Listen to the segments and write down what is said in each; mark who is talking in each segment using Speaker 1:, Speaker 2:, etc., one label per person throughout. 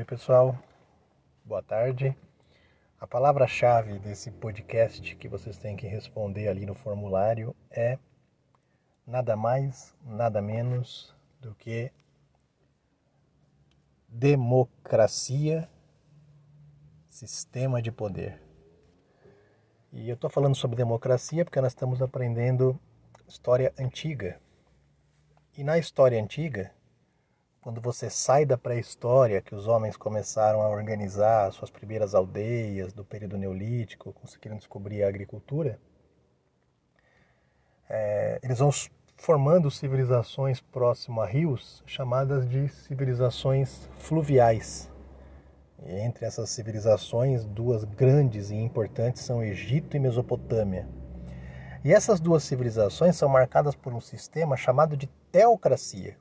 Speaker 1: Oi, pessoal. Boa tarde. A palavra-chave desse podcast que vocês têm que responder ali no formulário é nada mais, nada menos do que democracia, sistema de poder. E eu estou falando sobre democracia porque nós estamos aprendendo história antiga. E na história antiga, quando você sai da pré-história, que os homens começaram a organizar suas primeiras aldeias do período neolítico, conseguiram descobrir a agricultura, é, eles vão formando civilizações próximo a rios, chamadas de civilizações fluviais. E entre essas civilizações, duas grandes e importantes são Egito e Mesopotâmia. E essas duas civilizações são marcadas por um sistema chamado de teocracia.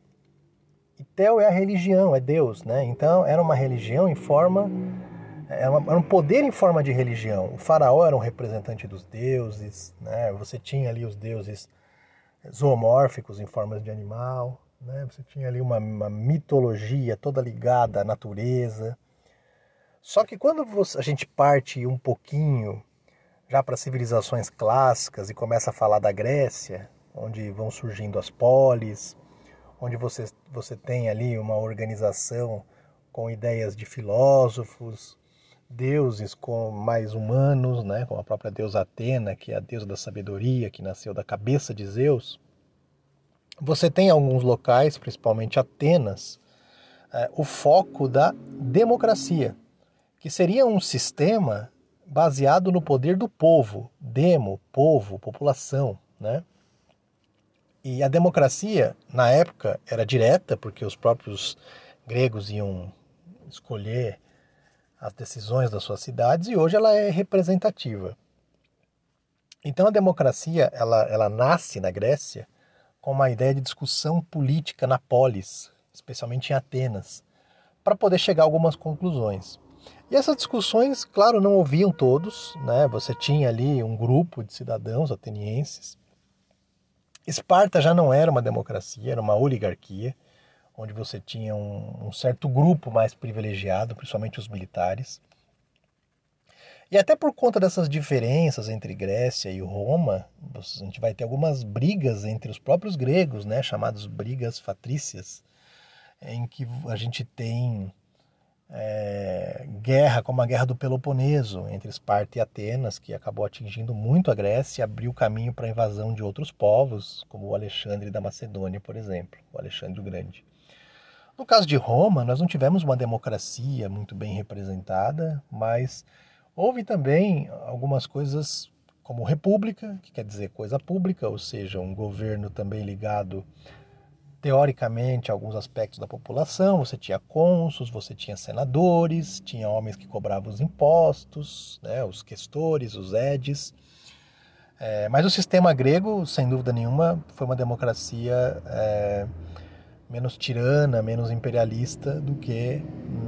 Speaker 1: E Tel é a religião, é Deus, né? Então era uma religião em forma, era, uma, era, um poder em forma de religião. O faraó era um representante dos deuses, né? Você tinha ali os deuses zoomórficos em formas de animal, né? Você tinha ali uma, uma mitologia toda ligada à natureza. Só que quando você, a gente parte um pouquinho já para civilizações clássicas e começa a falar da Grécia, onde vão surgindo as polis, onde você, você tem ali uma organização com ideias de filósofos, deuses com mais humanos, né, como a própria deusa Atena, que é a deusa da sabedoria, que nasceu da cabeça de Zeus. Você tem alguns locais, principalmente Atenas, é, o foco da democracia, que seria um sistema baseado no poder do povo, demo, povo, população, né? E a democracia, na época, era direta, porque os próprios gregos iam escolher as decisões das suas cidades, e hoje ela é representativa. Então a democracia, ela, ela nasce na Grécia com uma ideia de discussão política na polis, especialmente em Atenas, para poder chegar a algumas conclusões. E essas discussões, claro, não ouviam todos, né? Você tinha ali um grupo de cidadãos atenienses Esparta já não era uma democracia, era uma oligarquia, onde você tinha um, um certo grupo mais privilegiado, principalmente os militares. E até por conta dessas diferenças entre Grécia e Roma, a gente vai ter algumas brigas entre os próprios gregos, né, chamadas brigas fatrícias, em que a gente tem é, guerra como a Guerra do Peloponeso entre Esparta e Atenas, que acabou atingindo muito a Grécia e abriu caminho para a invasão de outros povos, como o Alexandre da Macedônia, por exemplo, o Alexandre o Grande. No caso de Roma, nós não tivemos uma democracia muito bem representada, mas houve também algumas coisas como república, que quer dizer coisa pública, ou seja, um governo também ligado teoricamente alguns aspectos da população. Você tinha cônsuls, você tinha senadores, tinha homens que cobravam os impostos, né, os questores, os edes. É, mas o sistema grego, sem dúvida nenhuma, foi uma democracia é, menos tirana, menos imperialista do que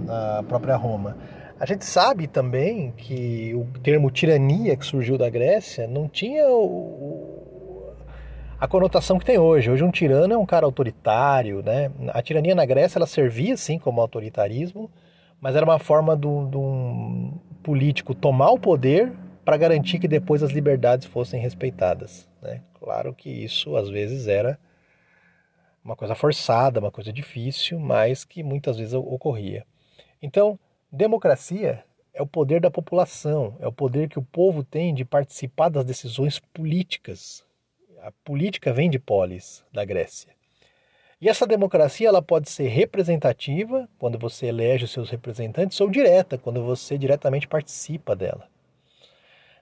Speaker 1: a própria Roma. A gente sabe também que o termo tirania que surgiu da Grécia não tinha o, a conotação que tem hoje. Hoje um tirano é um cara autoritário, né? A tirania na Grécia ela servia sim como autoritarismo, mas era uma forma de um político tomar o poder para garantir que depois as liberdades fossem respeitadas. Né? Claro que isso às vezes era uma coisa forçada, uma coisa difícil, mas que muitas vezes ocorria. Então, democracia é o poder da população, é o poder que o povo tem de participar das decisões políticas a política vem de polis, da Grécia. E essa democracia ela pode ser representativa, quando você elege os seus representantes, ou direta, quando você diretamente participa dela.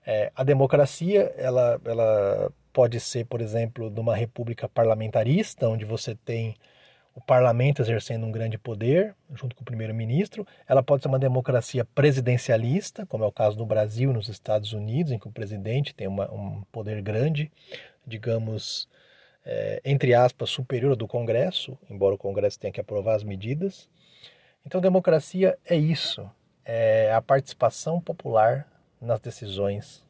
Speaker 1: É, a democracia ela, ela pode ser, por exemplo, de uma república parlamentarista, onde você tem o parlamento exercendo um grande poder, junto com o primeiro-ministro. Ela pode ser uma democracia presidencialista, como é o caso no Brasil e nos Estados Unidos, em que o presidente tem uma, um poder grande digamos, é, entre aspas, superior do Congresso, embora o Congresso tenha que aprovar as medidas. Então, democracia é isso, é a participação popular nas decisões